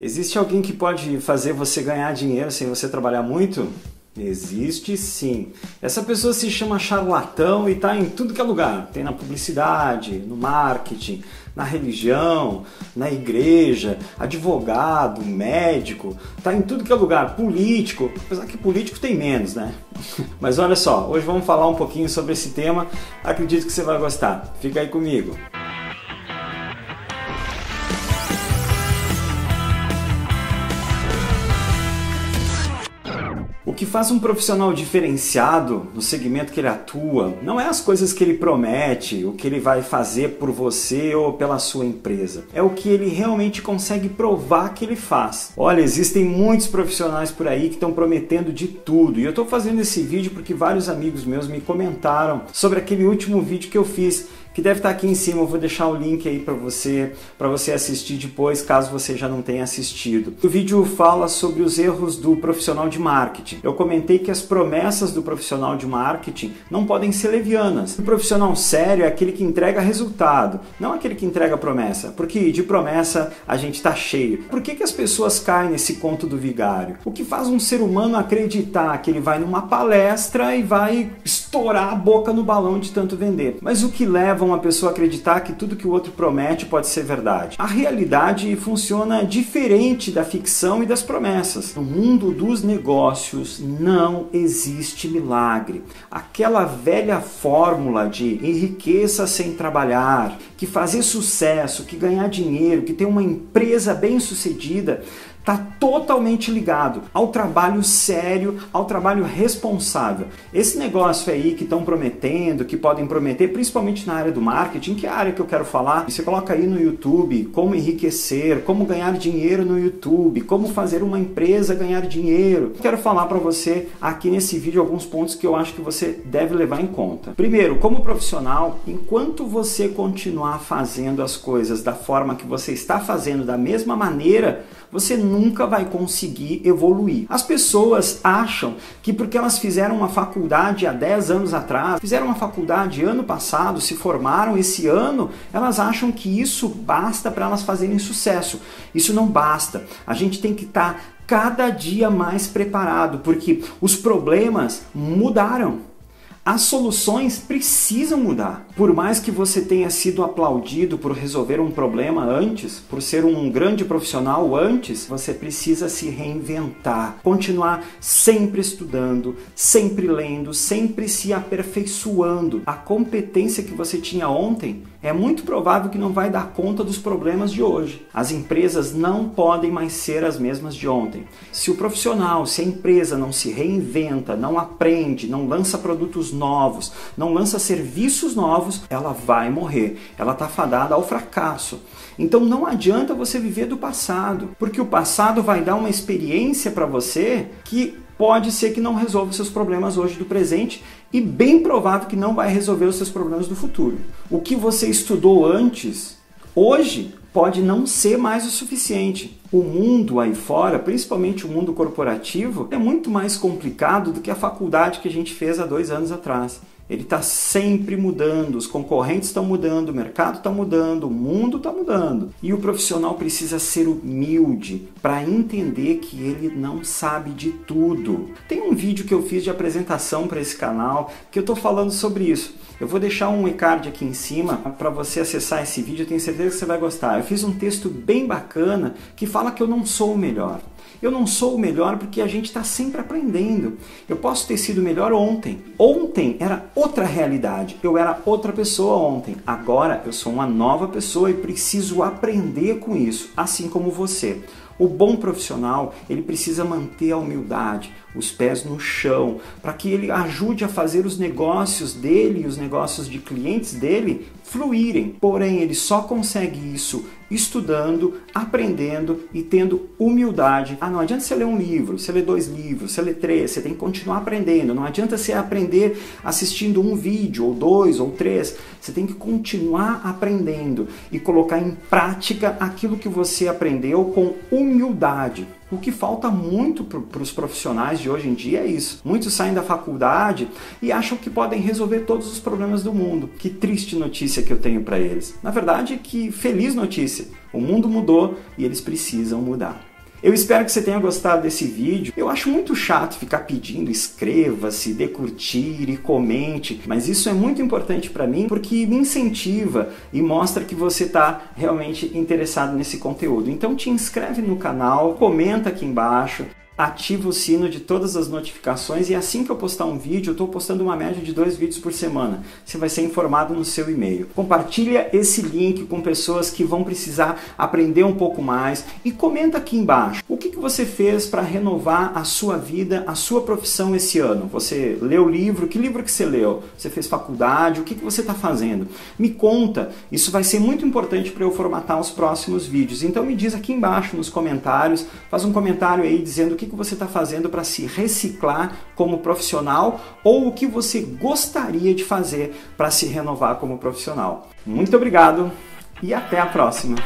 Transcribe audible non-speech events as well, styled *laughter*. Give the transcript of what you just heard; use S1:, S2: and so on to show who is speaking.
S1: Existe alguém que pode fazer você ganhar dinheiro sem você trabalhar muito? Existe sim. Essa pessoa se chama charlatão e está em tudo que é lugar. Tem na publicidade, no marketing, na religião, na igreja, advogado, médico, está em tudo que é lugar. Político, apesar que político tem menos, né? *laughs* Mas olha só, hoje vamos falar um pouquinho sobre esse tema. Acredito que você vai gostar. Fica aí comigo. Que faz um profissional diferenciado no segmento que ele atua não é as coisas que ele promete, o que ele vai fazer por você ou pela sua empresa. É o que ele realmente consegue provar que ele faz. Olha, existem muitos profissionais por aí que estão prometendo de tudo. E eu estou fazendo esse vídeo porque vários amigos meus me comentaram sobre aquele último vídeo que eu fiz que deve estar aqui em cima. Eu vou deixar o link aí para você, para você assistir depois, caso você já não tenha assistido. O vídeo fala sobre os erros do profissional de marketing. Eu comentei que as promessas do profissional de marketing não podem ser levianas. O profissional sério é aquele que entrega resultado, não aquele que entrega promessa, porque de promessa a gente está cheio. Por que, que as pessoas caem nesse conto do vigário? O que faz um ser humano acreditar que ele vai numa palestra e vai estourar a boca no balão de tanto vender? Mas o que leva uma pessoa a acreditar que tudo que o outro promete pode ser verdade. A realidade funciona diferente da ficção e das promessas. No mundo dos negócios não existe milagre. Aquela velha fórmula de enriqueça sem trabalhar, que fazer sucesso, que ganhar dinheiro, que ter uma empresa bem sucedida, está totalmente ligado ao trabalho sério, ao trabalho responsável. Esse negócio aí que estão prometendo, que podem prometer, principalmente na área do marketing, que é a área que eu quero falar, você coloca aí no YouTube como enriquecer, como ganhar dinheiro no YouTube, como fazer uma empresa ganhar dinheiro. Quero falar para você aqui nesse vídeo alguns pontos que eu acho que você deve levar em conta. Primeiro, como profissional, enquanto você continuar fazendo as coisas da forma que você está fazendo, da mesma maneira, você nunca vai conseguir evoluir. As pessoas acham que porque elas fizeram uma faculdade há 10 anos atrás, fizeram uma faculdade ano passado, se formaram esse ano, elas acham que isso basta para elas fazerem sucesso. Isso não basta. A gente tem que estar tá cada dia mais preparado, porque os problemas mudaram as soluções precisam mudar. Por mais que você tenha sido aplaudido por resolver um problema antes, por ser um grande profissional antes, você precisa se reinventar, continuar sempre estudando, sempre lendo, sempre se aperfeiçoando. A competência que você tinha ontem é muito provável que não vai dar conta dos problemas de hoje. As empresas não podem mais ser as mesmas de ontem. Se o profissional, se a empresa não se reinventa, não aprende, não lança produtos novos, não lança serviços novos, ela vai morrer. Ela está fadada ao fracasso. Então não adianta você viver do passado, porque o passado vai dar uma experiência para você que pode ser que não resolva os seus problemas hoje do presente e bem provável que não vai resolver os seus problemas do futuro. O que você estudou antes, hoje, pode não ser mais o suficiente. O mundo aí fora, principalmente o mundo corporativo, é muito mais complicado do que a faculdade que a gente fez há dois anos atrás. Ele está sempre mudando, os concorrentes estão mudando, o mercado está mudando, o mundo está mudando. E o profissional precisa ser humilde para entender que ele não sabe de tudo. Tem um vídeo que eu fiz de apresentação para esse canal que eu estou falando sobre isso. Eu vou deixar um e-card aqui em cima para você acessar esse vídeo, eu tenho certeza que você vai gostar. Eu fiz um texto bem bacana que fala que eu não sou o melhor. Eu não sou o melhor porque a gente está sempre aprendendo. Eu posso ter sido melhor ontem. Ontem era outra realidade. Eu era outra pessoa ontem. Agora eu sou uma nova pessoa e preciso aprender com isso, assim como você. O bom profissional, ele precisa manter a humildade, os pés no chão, para que ele ajude a fazer os negócios dele e os negócios de clientes dele fluírem. Porém, ele só consegue isso estudando, aprendendo e tendo humildade. Ah, não adianta você ler um livro, você ler dois livros, você ler três, você tem que continuar aprendendo. Não adianta você aprender assistindo um vídeo, ou dois, ou três. Você tem que continuar aprendendo e colocar em prática aquilo que você aprendeu com humildade. O que falta muito para os profissionais de hoje em dia é isso. Muitos saem da faculdade e acham que podem resolver todos os problemas do mundo. Que triste notícia que eu tenho para eles. Na verdade, que feliz notícia. O mundo mudou e eles precisam mudar. Eu espero que você tenha gostado desse vídeo. Eu acho muito chato ficar pedindo inscreva-se, dê curtir e comente, mas isso é muito importante para mim porque me incentiva e mostra que você está realmente interessado nesse conteúdo. Então te inscreve no canal, comenta aqui embaixo, ativa o sino de todas as notificações e assim que eu postar um vídeo, eu estou postando uma média de dois vídeos por semana. Você vai ser informado no seu e-mail. Compartilha esse link com pessoas que vão precisar aprender um pouco mais e comenta aqui embaixo o que, que você fez para renovar a sua vida, a sua profissão esse ano. Você leu livro? Que livro que você leu? Você fez faculdade? O que, que você está fazendo? Me conta. Isso vai ser muito importante para eu formatar os próximos vídeos. Então me diz aqui embaixo nos comentários, faz um comentário aí dizendo o que que você está fazendo para se reciclar como profissional ou o que você gostaria de fazer para se renovar como profissional. Muito obrigado e até a próxima!